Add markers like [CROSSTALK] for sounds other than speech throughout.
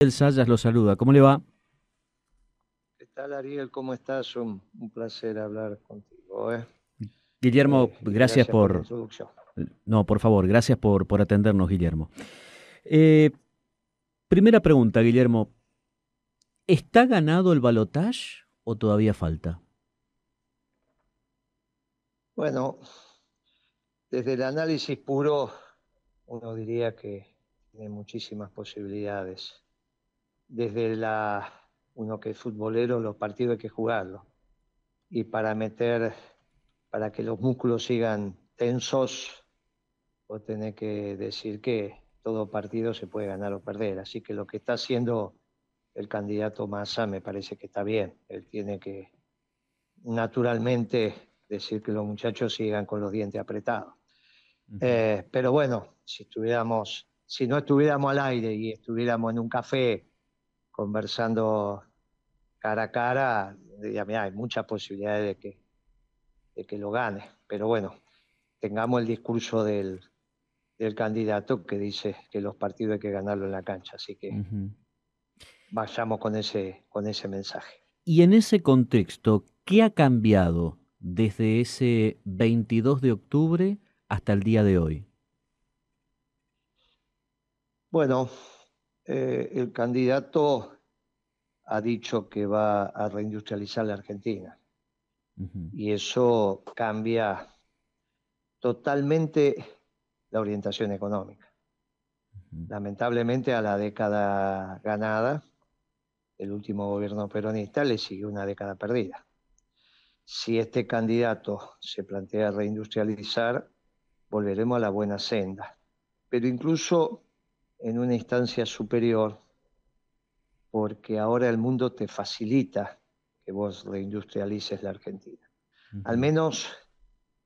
El Sayas lo saluda. ¿Cómo le va? ¿Qué tal, Ariel? ¿Cómo estás? Un, placer hablar contigo. ¿eh? Guillermo, eh, gracias, por... no, por favor, gracias por, por atendernos, Guillermo. Eh, primera pregunta, Guillermo. ¿Está ganado el balotage o todavía falta? Bueno, desde el análisis puro, uno diría que tiene muchísimas posibilidades desde la uno que es futbolero, los partidos hay que jugarlos. Y para meter, para que los músculos sigan tensos, vos tenés que decir que todo partido se puede ganar o perder. Así que lo que está haciendo el candidato Massa me parece que está bien. Él tiene que naturalmente decir que los muchachos sigan con los dientes apretados. Eh, pero bueno, si estuviéramos, si no estuviéramos al aire y estuviéramos en un café conversando cara a cara, hay muchas posibilidades de que, de que lo gane. Pero bueno, tengamos el discurso del, candidato que dice que los partidos hay que ganarlo en la cancha. Así que vayamos con ese, con ese mensaje. Y en ese contexto, ¿qué ha cambiado desde ese 22 de octubre hasta el día de hoy? Bueno, eh, el candidato ha dicho que va a reindustrializar la Argentina. Y eso cambia totalmente la orientación económica. Lamentablemente a la década ganada, el último gobierno peronista le siguió una década perdida. Si este candidato se plantea reindustrializar, volveremos a la buena senda. Pero incluso en una instancia superior, porque ahora el mundo te facilita que vos reindustrialices la Argentina. Al menos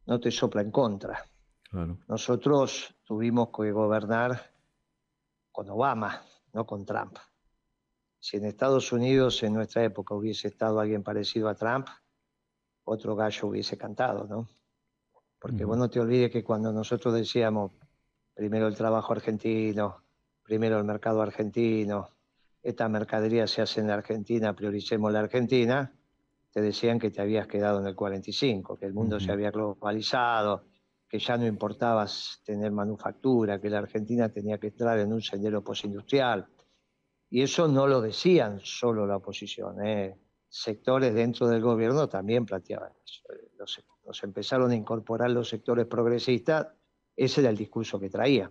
no te sopla en contra. Nosotros tuvimos que gobernar con Obama, no con Trump. Si en Estados Unidos en nuestra época hubiese estado alguien parecido a Trump, otro gallo hubiese cantado, ¿no? Porque vos no te olvides que cuando nosotros decíamos primero el trabajo argentino, primero el mercado argentino, esta mercadería se hace en la Argentina, prioricemos la Argentina, te decían que te habías quedado en el 45, que el mundo se había globalizado, que ya no importaba tener manufactura, que la Argentina tenía que entrar en un sendero postindustrial. Y eso no lo decían solo la oposición, ¿eh? sectores dentro del gobierno también planteaban eso. Los, empezaron a incorporar los sectores progresistas, ese era el discurso que traía,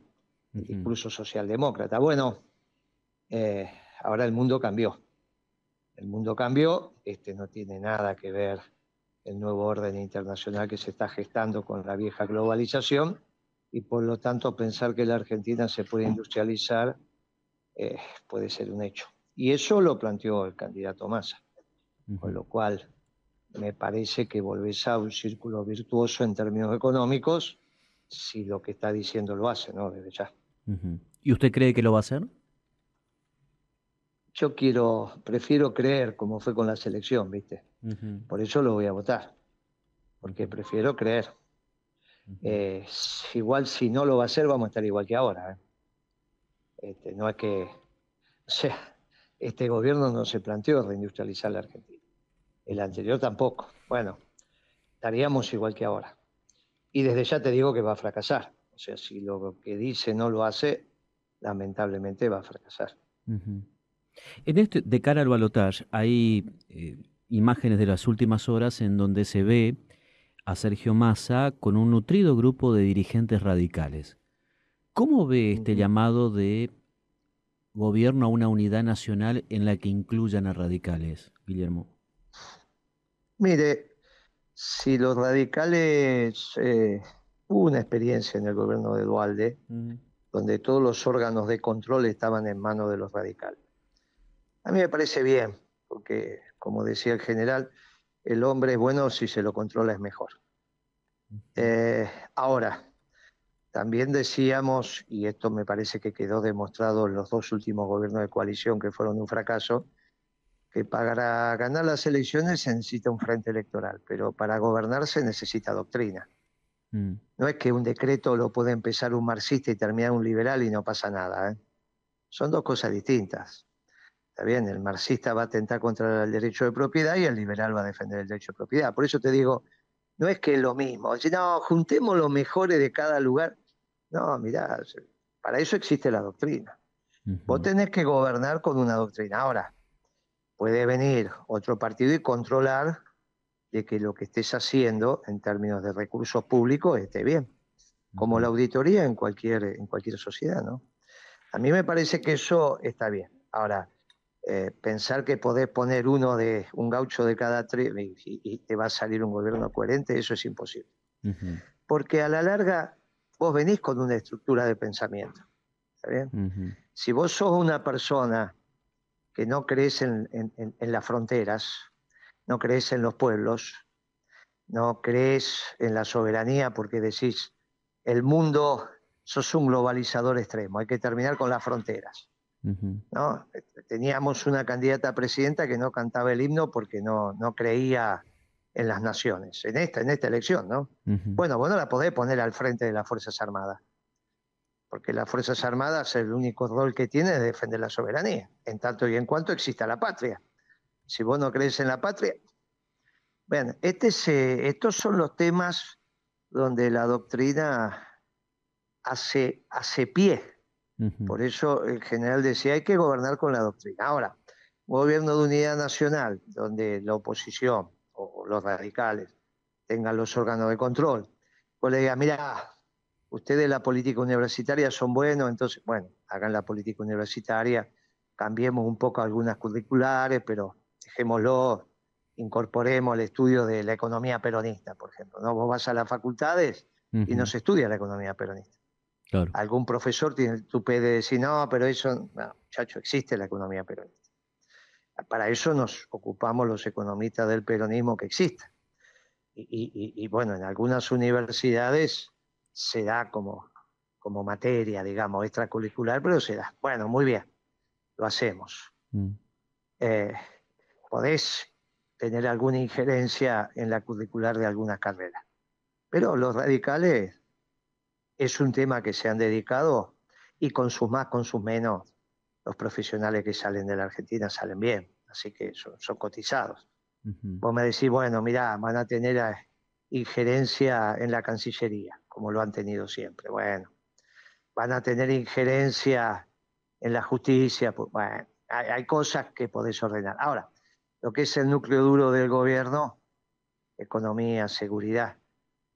el discurso socialdemócrata. Bueno, eh, Ahora el mundo cambió. El mundo cambió, este no tiene nada que ver el nuevo orden internacional que se está gestando con la vieja globalización y por lo tanto pensar que la Argentina se puede industrializar eh, puede ser un hecho. Y eso lo planteó el candidato Massa, con lo cual me parece que volvés a un círculo virtuoso en términos económicos si lo que está diciendo lo hace, ¿no? Desde ya. ¿Y usted cree que lo va a hacer? yo quiero, prefiero creer como fue con la selección, ¿viste? Por eso lo voy a votar, porque prefiero creer. Eh, igual si no lo va a hacer, vamos a estar igual que ahora. ¿eh? Este, no es que, o sea, este gobierno no se planteó reindustrializar la Argentina. El anterior tampoco. Bueno, estaríamos igual que ahora. Y desde ya te digo que va a fracasar. O sea, si lo que dice no lo hace, lamentablemente va a fracasar. En este, de cara al balotaje, hay eh, imágenes de las últimas horas en donde se ve a Sergio Massa con un nutrido grupo de dirigentes radicales. ¿Cómo ve este llamado de gobierno a una unidad nacional en la que incluyan a radicales, Guillermo? Mire, si los radicales, eh, hubo una experiencia en el gobierno de Dualde, donde todos los órganos de control estaban en manos de los radicales. A mí me parece bien, porque como decía el general, el hombre es bueno si se lo controla es mejor. Eh, ahora, también decíamos, y esto me parece que quedó demostrado en los dos últimos gobiernos de coalición que fueron un fracaso, que para ganar las elecciones se necesita un frente electoral, pero para gobernar se necesita doctrina. Mm. No es que un decreto lo puede empezar un marxista y terminar un liberal y no pasa nada. ¿eh? Son dos cosas distintas. Está bien, el marxista va a atentar contra el derecho de propiedad y el liberal va a defender el derecho de propiedad. Por eso te digo, no es que es lo mismo. no, juntemos los mejores de cada lugar. No, mirá, para eso existe la doctrina. Vos tenés que gobernar con una doctrina. Ahora, puede venir otro partido y controlar de que lo que estés haciendo en términos de recursos públicos esté bien, como la auditoría en cualquier, en cualquier sociedad, ¿no? A mí me parece que eso está bien. Ahora, eh, pensar que podés poner uno de un gaucho de cada tres y, te va a salir un gobierno coherente, eso es imposible. Porque a la larga vos venís con una estructura de pensamiento. Si vos sos una persona que no crees en, las fronteras, no crees en los pueblos, no crees en la soberanía porque decís, el mundo, sos un globalizador extremo, hay que terminar con las fronteras. ¿no? Teníamos una candidata a presidenta que no cantaba el himno porque no, no creía en las naciones, en esta, en esta elección, ¿no? Bueno, vos no la podés poner al frente de las Fuerzas Armadas porque las Fuerzas Armadas el único rol que tiene es defender la soberanía, en tanto y en cuanto exista la patria. Si vos no crees en la patria... Bueno, este estos son los temas donde la doctrina hace, hace pie. Por eso el general decía, hay que gobernar con la doctrina. Ahora, gobierno de unidad nacional, donde la oposición o los radicales tengan los órganos de control, pues le diga, mira, ustedes la política universitaria son buenos, entonces, bueno, hagan la política universitaria, cambiemos un poco algunas curriculares, pero dejémoslo, incorporemos el estudio de la economía peronista, por ejemplo. ¿no? Vos vas a las facultades y no se estudia la economía peronista. Algún profesor tiene el tupé de decir, no, pero eso, no, muchacho, existe la economía peronista. Para eso nos ocupamos los economistas del peronismo que existen. y bueno, en algunas universidades se da como, como materia, digamos, extracurricular, pero se da. Bueno, muy bien, lo hacemos. Mm. Eh, podés tener alguna injerencia en la curricular de alguna carrera, pero los radicales es un tema que se han dedicado y con sus más, con sus menos, los profesionales que salen de la Argentina salen bien, así que son, cotizados. Vos me decís, bueno, mira, van a tener eh, injerencia en la Cancillería como lo han tenido siempre. Bueno, van a tener injerencia en la justicia, pues, bueno, hay, cosas que podés ordenar. Ahora, lo que es el núcleo duro del gobierno, economía, seguridad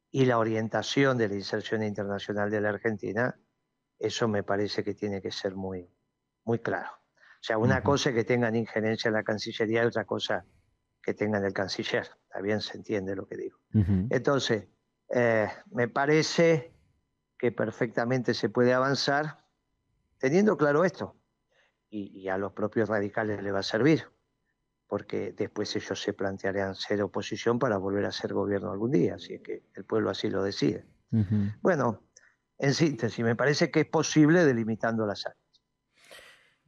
y la orientación de la inserción internacional de la Argentina, eso me parece que tiene que ser muy, muy claro. O sea, una cosa es que tengan injerencia en la Cancillería y otra cosa que tengan el canciller. Está bien, se entiende lo que digo. Entonces, eh, me parece que perfectamente se puede avanzar teniendo claro esto. Y, a los propios radicales le va a servir, porque después ellos se plantearán ser oposición para volver a ser gobierno algún día, así que el pueblo así lo decide. Bueno, en síntesis, me parece que es posible delimitando las áreas.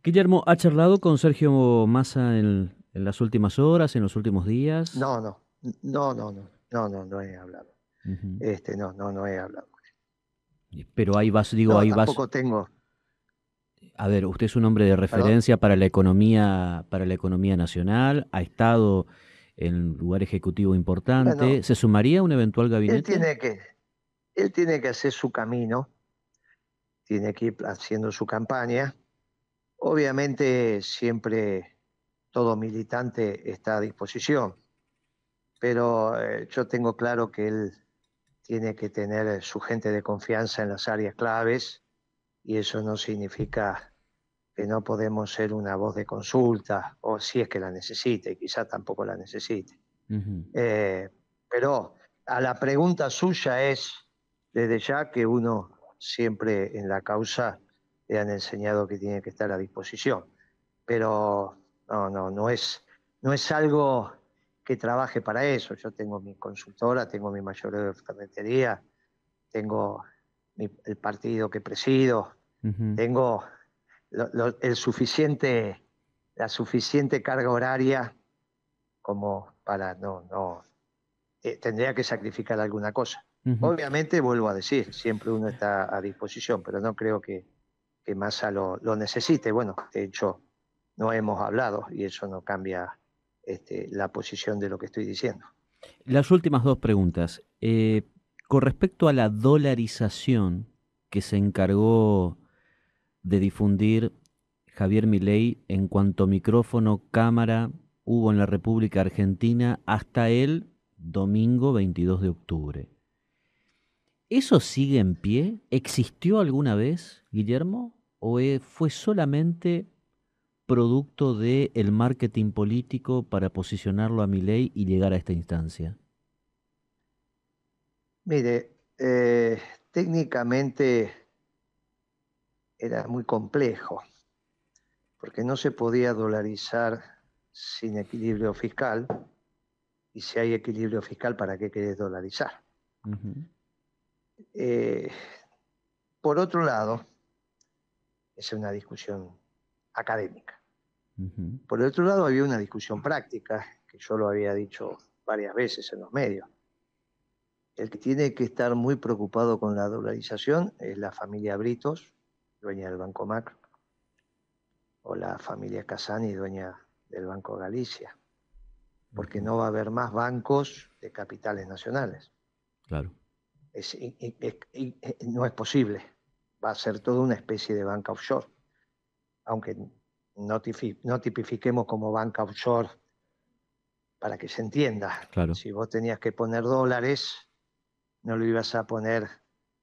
Guillermo, ¿ha charlado con Sergio Massa en, en las últimas horas, en los últimos días? No, no, no, no, no, no, no, no he hablado este, no, no, no he hablado. Pero ahí vas, digo, ahí vas. Tampoco tengo. A ver, usted es un hombre de referencia para la economía, para la economía nacional, ha estado en lugar ejecutivo importante. ¿Se sumaría a un eventual gabinete? Él tiene que, él tiene que hacer su camino, tiene que ir haciendo su campaña. Obviamente siempre todo militante está a disposición, pero eh, yo tengo claro que él tiene que tener su gente de confianza en las áreas claves y eso no significa que no podemos ser una voz de consulta o si es que la necesite, quizá tampoco la necesite. Eh, pero a la pregunta suya es, desde ya que uno siempre en la causa le han enseñado que tiene que estar a disposición, pero no, no, no es, no es algo que trabaje para eso. Yo tengo mi consultora, tengo mi mayor de ferretería, tengo el partido que presido, tengo el suficiente, la suficiente carga horaria como para no, no eh, tendría que sacrificar alguna cosa. Obviamente, vuelvo a decir, siempre uno está a disposición, pero no creo que, que Massa lo, lo necesite. Bueno, de hecho, no hemos hablado y eso no cambia este, la posición de lo que estoy diciendo. Las últimas dos preguntas. Eh, con respecto a la dolarización que se encargó de difundir Javier Milei en cuanto micrófono, cámara hubo en la República Argentina hasta el domingo 22 de octubre. ¿Eso sigue en pie? ¿Existió alguna vez, Guillermo? ¿O e, fue solamente producto del el marketing político para posicionarlo a Milei y llegar a esta instancia? Mire, eh, técnicamente era muy complejo, porque no se podía dolarizar sin equilibrio fiscal, y si hay equilibrio fiscal, ¿para qué querés dolarizar? Eh, por otro lado, es una discusión académica. Por otro lado, había una discusión práctica, que yo lo había dicho varias veces en los medios. El que tiene que estar muy preocupado con la dolarización es la familia Britos, dueña del Banco Macro, o la familia Casani, dueña del Banco Galicia, porque no va a haber más bancos de capitales nacionales. Claro. no es posible. Va a ser toda una especie de banca offshore, aunque no, tipifiquemos como banca offshore para que se entienda. Claro. Si vos tenías que poner dólares, no lo ibas a poner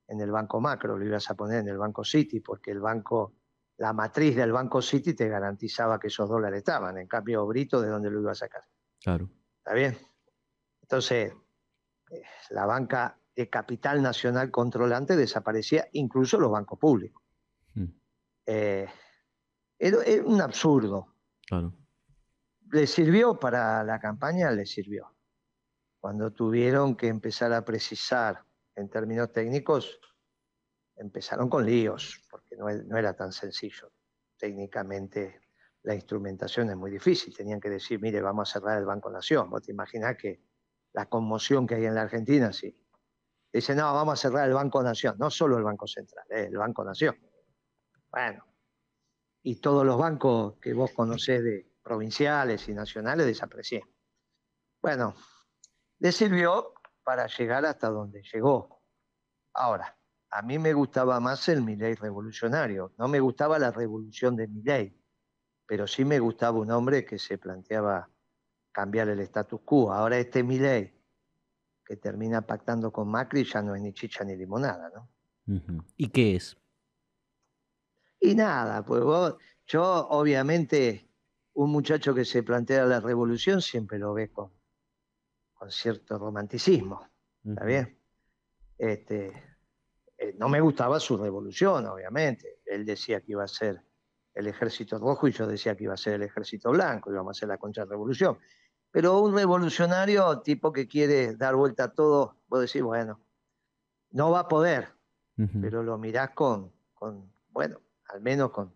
en el banco macro, lo ibas a poner en el banco City, porque el banco, la matriz del banco City te garantizaba que esos dólares estaban. En cambio, Brito, ¿de dónde lo iba a sacar? Claro. ¿Está bien? Entonces, eh, la banca de capital nacional controlante desaparecía, incluso los bancos públicos. Eh, era, un absurdo. Claro. ¿Le sirvió para la campaña? Le sirvió. Cuando tuvieron que empezar a precisar en términos técnicos, empezaron con líos, porque no, era tan sencillo. Técnicamente la instrumentación es muy difícil. Tenían que decir, mire, vamos a cerrar el Banco Nación. Vos te imaginás que la conmoción que hay en la Argentina, sí. Dicen, no, vamos a cerrar el Banco Nación. No solo el Banco Central, eh, el Banco Nación. Bueno, y todos los bancos que vos conocés de provinciales y nacionales desaparecían. Bueno, le sirvió para llegar hasta donde llegó. Ahora, a mí me gustaba más el Milei revolucionario, no me gustaba la revolución de Milei, pero sí me gustaba un hombre que se planteaba cambiar el status quo. Ahora este Milei, que termina pactando con Macri, ya no es ni chicha ni limonada, ¿no? ¿Y qué es? Y nada, pues vos, yo obviamente, un muchacho que se plantea la revolución siempre lo ve con, con cierto romanticismo, ¿está bien? Este, eh, no me gustaba su revolución, obviamente. Él decía que iba a ser el ejército rojo y yo decía que iba a ser el ejército blanco, íbamos a hacer la contrarrevolución. Pero un revolucionario, tipo que quiere dar vuelta a todo, vos decís, bueno, no va a poder, pero lo mirás con, con, bueno, al menos con,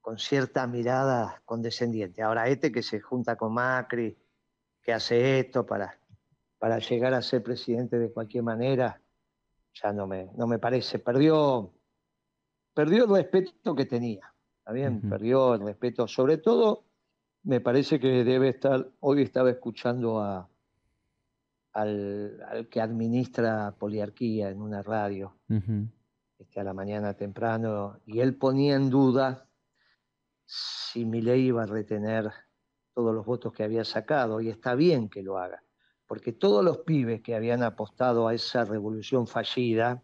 con cierta mirada condescendiente. Ahora este que se junta con Macri, que hace esto para, para llegar a ser presidente de cualquier manera, ya no me, no me parece. Perdió, perdió el respeto que tenía. ¿Está bien? Perdió el respeto. Sobre todo, me parece que debe estar. Hoy estaba escuchando a, al, que administra Poliarquía en una radio este, a la mañana temprano, y él ponía en duda si Milei iba a retener todos los votos que había sacado, y está bien que lo haga, porque todos los pibes que habían apostado a esa revolución fallida,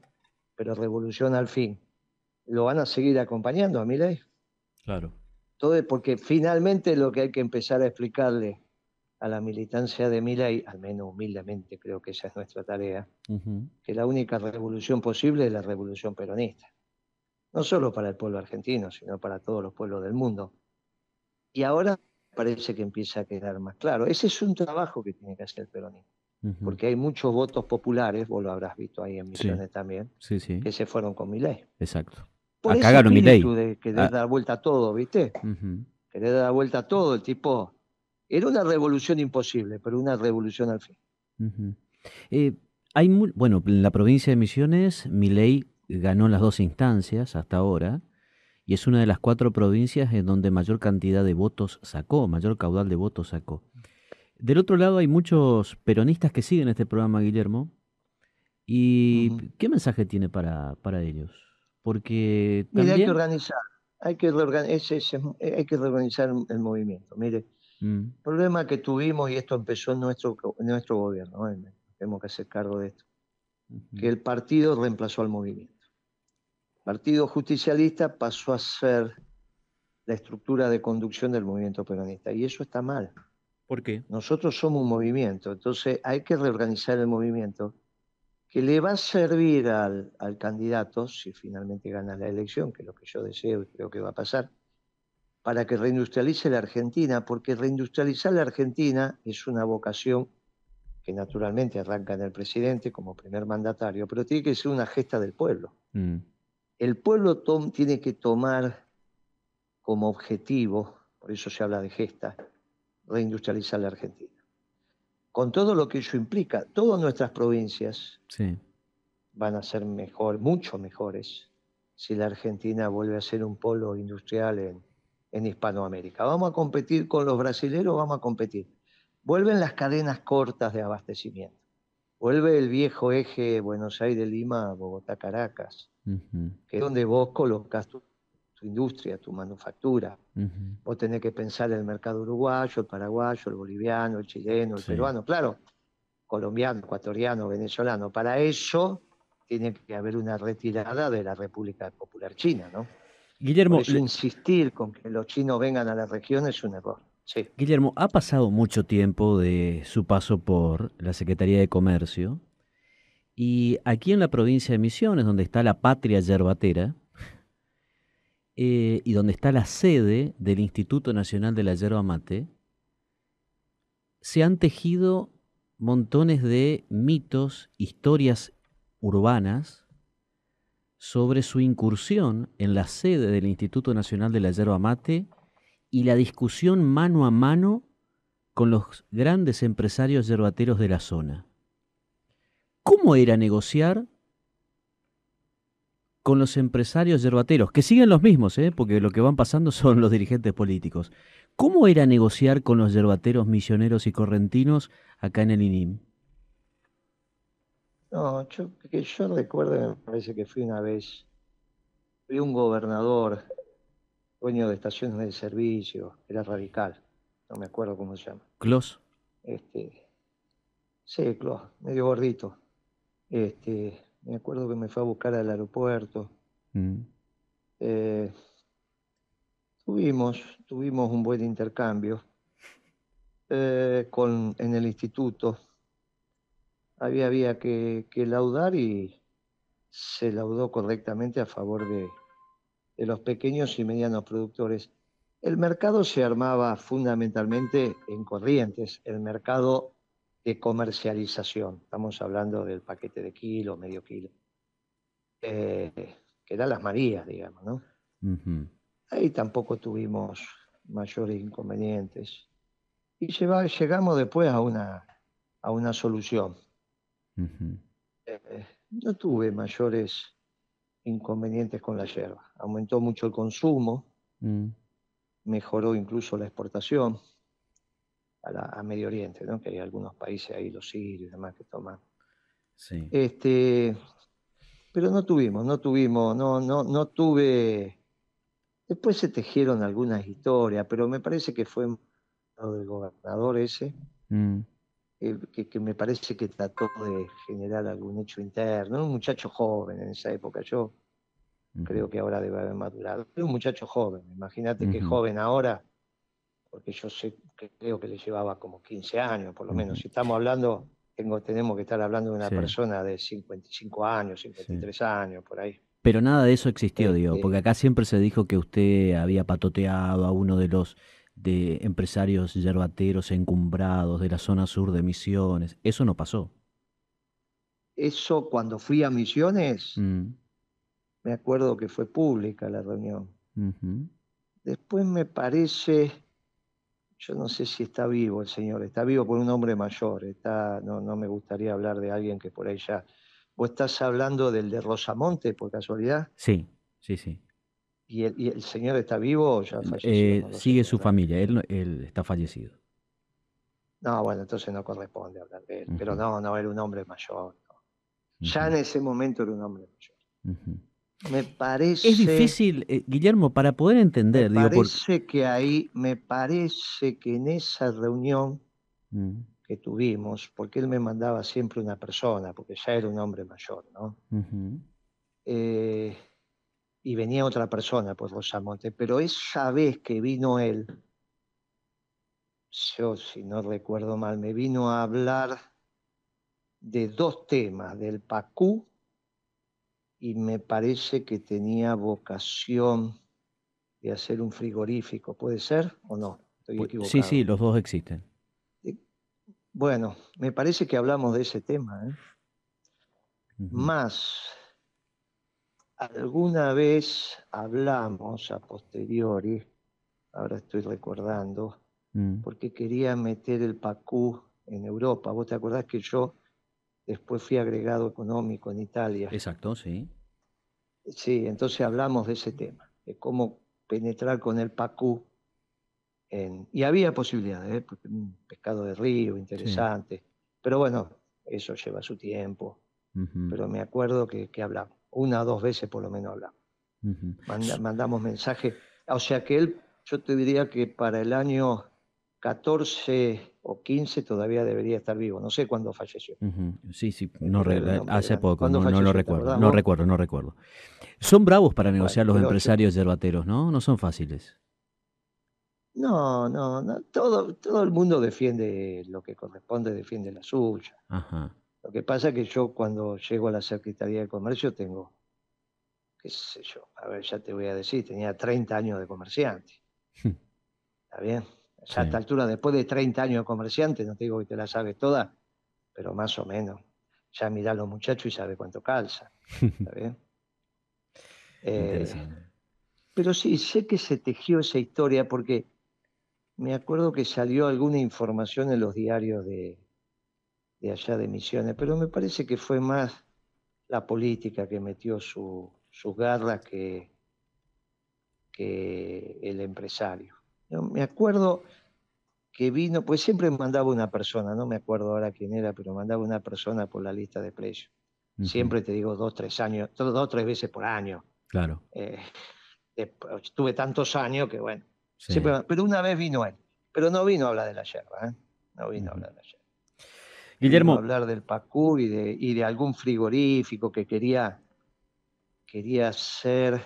pero revolución al fin, lo van a seguir acompañando a Milei. Claro. Todo porque finalmente lo que hay que empezar a explicarle a la militancia de Milei, al menos humildemente creo que esa es nuestra tarea, que la única revolución posible es la revolución peronista. No solo para el pueblo argentino, sino para todos los pueblos del mundo. Y ahora parece que empieza a quedar más claro. Ese es un trabajo que tiene que hacer el peronismo. Porque hay muchos votos populares, vos lo habrás visto ahí en Misiones también, que se fueron con Milei. Exacto. Por Acá ganó de querer ah. dar vuelta a todo, ¿viste? Querer dar vuelta a todo, el tipo era una revolución imposible, pero una revolución al fin. Eh, hay bueno, en la provincia de Misiones, Milei ganó las dos instancias hasta ahora y es una de las cuatro provincias en donde mayor cantidad de votos sacó, mayor caudal de votos sacó. Del otro lado hay muchos peronistas que siguen este programa, Guillermo. ¿Y qué mensaje tiene para, para ellos? Porque también... hay que organizar, hay que, hay que reorganizar el movimiento. Mire, mm. el problema que tuvimos, y esto empezó en nuestro, nuestro gobierno, tenemos que hacer cargo de esto, que el partido reemplazó al movimiento. Partido Justicialista pasó a ser la estructura de conducción del movimiento peronista. Y eso está mal. ¿Por qué? Nosotros somos un movimiento, entonces hay que reorganizar el movimiento que le va a servir al, candidato, si finalmente gana la elección, que es lo que yo deseo y creo que va a pasar, para que reindustrialice la Argentina, porque reindustrializar la Argentina es una vocación que naturalmente arranca en el presidente como primer mandatario, pero tiene que ser una gesta del pueblo. Mm el pueblo tiene que tomar como objetivo, por eso se habla de gesta, reindustrializar la Argentina. Con todo lo que eso implica, todas nuestras provincias van a ser mejor, mucho mejores, si la Argentina vuelve a ser un polo industrial en, en Hispanoamérica. Vamos a competir con los brasileños, vamos a competir. Vuelven las cadenas cortas de abastecimiento. Vuelve el viejo eje Buenos Aires-Lima, Bogotá-Caracas que es donde vos colocas tu, industria, tu manufactura. Vos tenés que pensar en el mercado uruguayo, el paraguayo, el boliviano, el chileno, el peruano, claro, colombiano, ecuatoriano, venezolano. Para eso tiene que haber una retirada de la República Popular China, ¿no? Guillermo, insistir con que los chinos vengan a la región es un error. Guillermo, ha pasado mucho tiempo de su paso por la Secretaría de Comercio y aquí en la provincia de Misiones, donde está la patria yerbatera, eh, y donde está la sede del Instituto Nacional de la Yerba Mate, se han tejido montones de mitos, historias urbanas sobre su incursión en la sede del Instituto Nacional de la Yerba Mate y la discusión mano a mano con los grandes empresarios yerbateros de la zona. ¿Cómo era negociar con los empresarios yerbateros, que siguen los mismos, ¿eh? porque lo que van pasando [LAUGHS] son los dirigentes políticos? ¿Cómo era negociar con los yerbateros misioneros y correntinos acá en el INIM? No, yo, que yo recuerdo, me parece que fui una vez, fui un gobernador, dueño de estaciones de servicio, era radical, no me acuerdo cómo se llama. ¿Clos? Este, sí, Clos, medio gordito. Este, me acuerdo que me fue a buscar al aeropuerto. Mm. Eh, tuvimos, tuvimos un buen intercambio eh, con, en el instituto. Había, había que, laudar y se laudó correctamente a favor de, de los pequeños y medianos productores. El mercado se armaba fundamentalmente en corrientes. El mercado de comercialización. Estamos hablando del paquete de kilo, medio kilo. Eh, que da las Marías, digamos, ¿no? Ahí tampoco tuvimos mayores inconvenientes. Y llegamos después a una, a una solución. Eh, no tuve mayores inconvenientes con la yerba. Aumentó mucho el consumo, mm. mejoró incluso la exportación a, Medio Oriente, ¿no? que hay algunos países ahí, los sirios y demás, que toman. Sí. Este, pero no tuvimos, no tuvimos, no, no, no tuve. Después se tejieron algunas historias, pero me parece que fue del gobernador ese, mm. Eh, que, me parece que trató de generar algún hecho interno. Un muchacho joven en esa época, yo creo que ahora debe haber madurado. Un muchacho joven, imagínate que joven ahora porque yo sé que creo que le llevaba como 15 años, por lo menos. Si estamos hablando, tengo, tenemos que estar hablando de una persona de 55 años, 53 años, por ahí. Pero nada de eso existió, digo, este porque acá siempre se dijo que usted había patoteado a uno de los de empresarios yerbateros encumbrados de la zona sur de Misiones. Eso no pasó. Eso cuando fui a Misiones, mm. me acuerdo que fue pública la reunión. Después me parece yo no sé si está vivo el señor, está vivo por un hombre mayor, está, no, no me gustaría hablar de alguien que por ahí ya... ¿Vos estás hablando del de Rosamonte, por casualidad? Sí, sí, sí. ¿Y el, señor está vivo o ya falleció? Eh, sigue su familia, él, él está fallecido. No, bueno, entonces no corresponde hablar de él. Pero no, no, era un hombre mayor. Ya en ese momento era un hombre mayor. Me parece. Es difícil, eh, Guillermo, para poder entender. Me parece que ahí, me parece que en esa reunión que tuvimos, porque él me mandaba siempre una persona, porque ya era un hombre mayor, ¿no? Eh, y venía otra persona por Rosamonte, pero esa vez que vino él, yo si no recuerdo mal, me vino a hablar de dos temas, del Pacú y me parece que tenía vocación de hacer un frigorífico, ¿puede ser o no? Estoy equivocado. Sí, sí, los dos existen. Bueno, me parece que hablamos de ese tema. ¿eh? Más, alguna vez hablamos a posteriori, ahora estoy recordando, mm. porque quería meter el PACU en Europa. ¿Vos te acordás que yo después fui agregado económico en Italia? Exacto, sí. Sí, entonces hablamos de ese tema, de cómo penetrar con el PACU. En, y había posibilidades, ¿eh? un pescado de río interesante, pero bueno, eso lleva su tiempo. Pero me acuerdo que, que hablamos, una o dos veces por lo menos hablamos. mandamos mensaje, o sea que él, yo te diría que para el año 14 o 15 todavía debería estar vivo. No sé cuándo falleció. Sí, sí, no hace poco, no, lo recuerdo, no recuerdo, no recuerdo. Son bravos para negociar los empresarios yerbateros, ¿no? No son fáciles. No, no, no, todo, todo el mundo defiende lo que corresponde, defiende la suya. Lo que pasa es que yo cuando llego a la Secretaría de Comercio tengo, qué sé yo, a ver, ya te voy a decir, tenía 30 años de comerciante. ¿Está bien? a esta altura, después de 30 años de comerciante, no te digo que te la sabes toda, pero más o menos. Ya mira a los muchachos y sabe cuánto calza. ¿Está bien? [LAUGHS] Eh, pero sí, sé que se tejió esa historia porque me acuerdo que salió alguna información en los diarios de, de allá de Misiones, pero me parece que fue más la política que metió su, sus garras que, que el empresario. me acuerdo que vino, pues siempre mandaba una persona, no me acuerdo ahora quién era, pero mandaba una persona por la lista de precios. Siempre te digo dos, tres años, dos, dos tres veces por año. Claro. Eh, tuve tantos años que bueno. pero una vez vino él, pero no vino a hablar de la yerba, ¿eh? No vino a hablar de la yerba. Guillermo. Hablar del PACU y de, y de algún frigorífico que quería, quería hacer,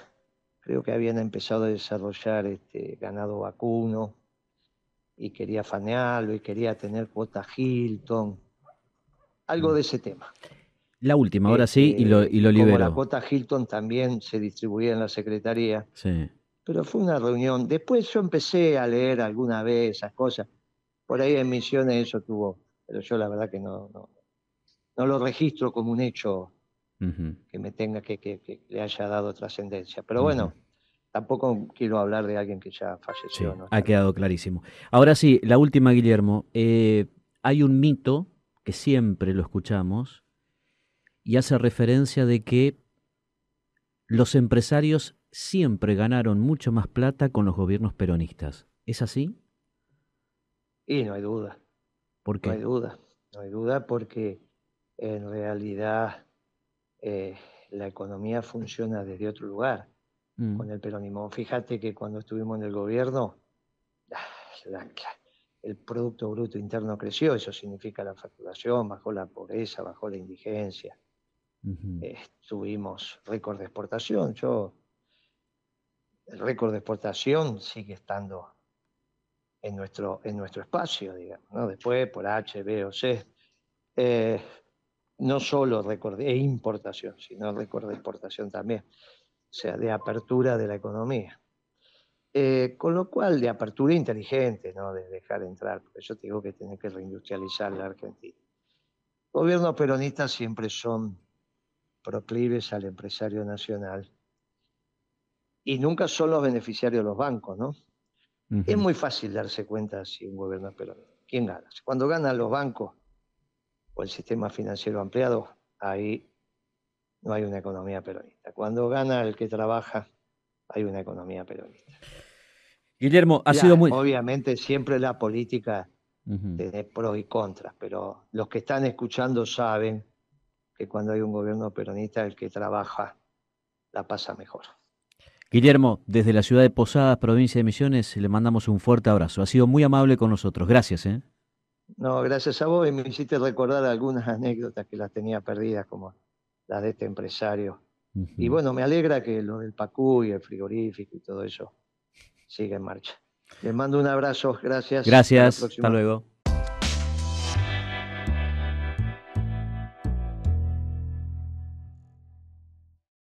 creo que habían empezado a desarrollar este ganado vacuno y quería fanearlo y quería tener cuota Hilton, algo mm. de ese tema. La última, ahora sí, y lo, y lo libero. Como la cuota Hilton también se distribuía en la Secretaría. Sí. Pero fue una reunión. Después yo empecé a leer alguna vez esas cosas. Por ahí en Misiones eso tuvo, pero yo la verdad que no, no, no lo registro como un hecho que me tenga que, que, le haya dado trascendencia. Pero bueno, tampoco quiero hablar de alguien que ya falleció. Ha quedado clarísimo. Ahora sí, la última, Guillermo. Eh, hay un mito que siempre lo escuchamos y hace referencia de que los empresarios siempre ganaron mucho más plata con los gobiernos peronistas. ¿Es así? Y no hay duda. ¿Por qué? No hay duda. No hay duda porque en realidad eh, la economía funciona desde otro lugar Mm. con el peronismo. Fíjate que cuando estuvimos en el gobierno, [SIGHS] el Producto Bruto Interno creció, eso significa la facturación, bajó la pobreza, bajó la indigencia. tuvimos récord de exportación. Yo, el récord de exportación sigue estando en nuestro, en nuestro espacio, digamos, ¿no? Después por H, B o C. Eh, no solo récord de importación, sino de exportación también o sea, de apertura de la economía. Eh, con lo cual, de apertura inteligente, ¿no? de dejar entrar, porque yo te digo que tiene que reindustrializar la Argentina. Gobiernos peronistas siempre son proclives al empresario nacional y nunca son los beneficiarios los bancos, ¿no? Es muy fácil darse cuenta si un gobierno es peronista. ¿Quién gana? Cuando ganan los bancos o el sistema financiero ampliado, ahí no hay una economía peronista. Cuando gana el que trabaja hay una economía peronista. Guillermo, ha sido muy... Obviamente siempre la política tiene pros y contras, pero los que están escuchando saben que cuando hay un gobierno peronista el que trabaja la pasa mejor. Guillermo, desde la ciudad de Posadas, provincia de Misiones, le mandamos un fuerte abrazo. Ha sido muy amable con nosotros. Gracias. ¿eh? No, gracias a vos y me hiciste recordar algunas anécdotas que las tenía perdidas, como la de este empresario. Y bueno, me alegra que lo del Pacú y el frigorífico y todo eso siga en marcha. Les mando un abrazo, gracias. Gracias, hasta luego.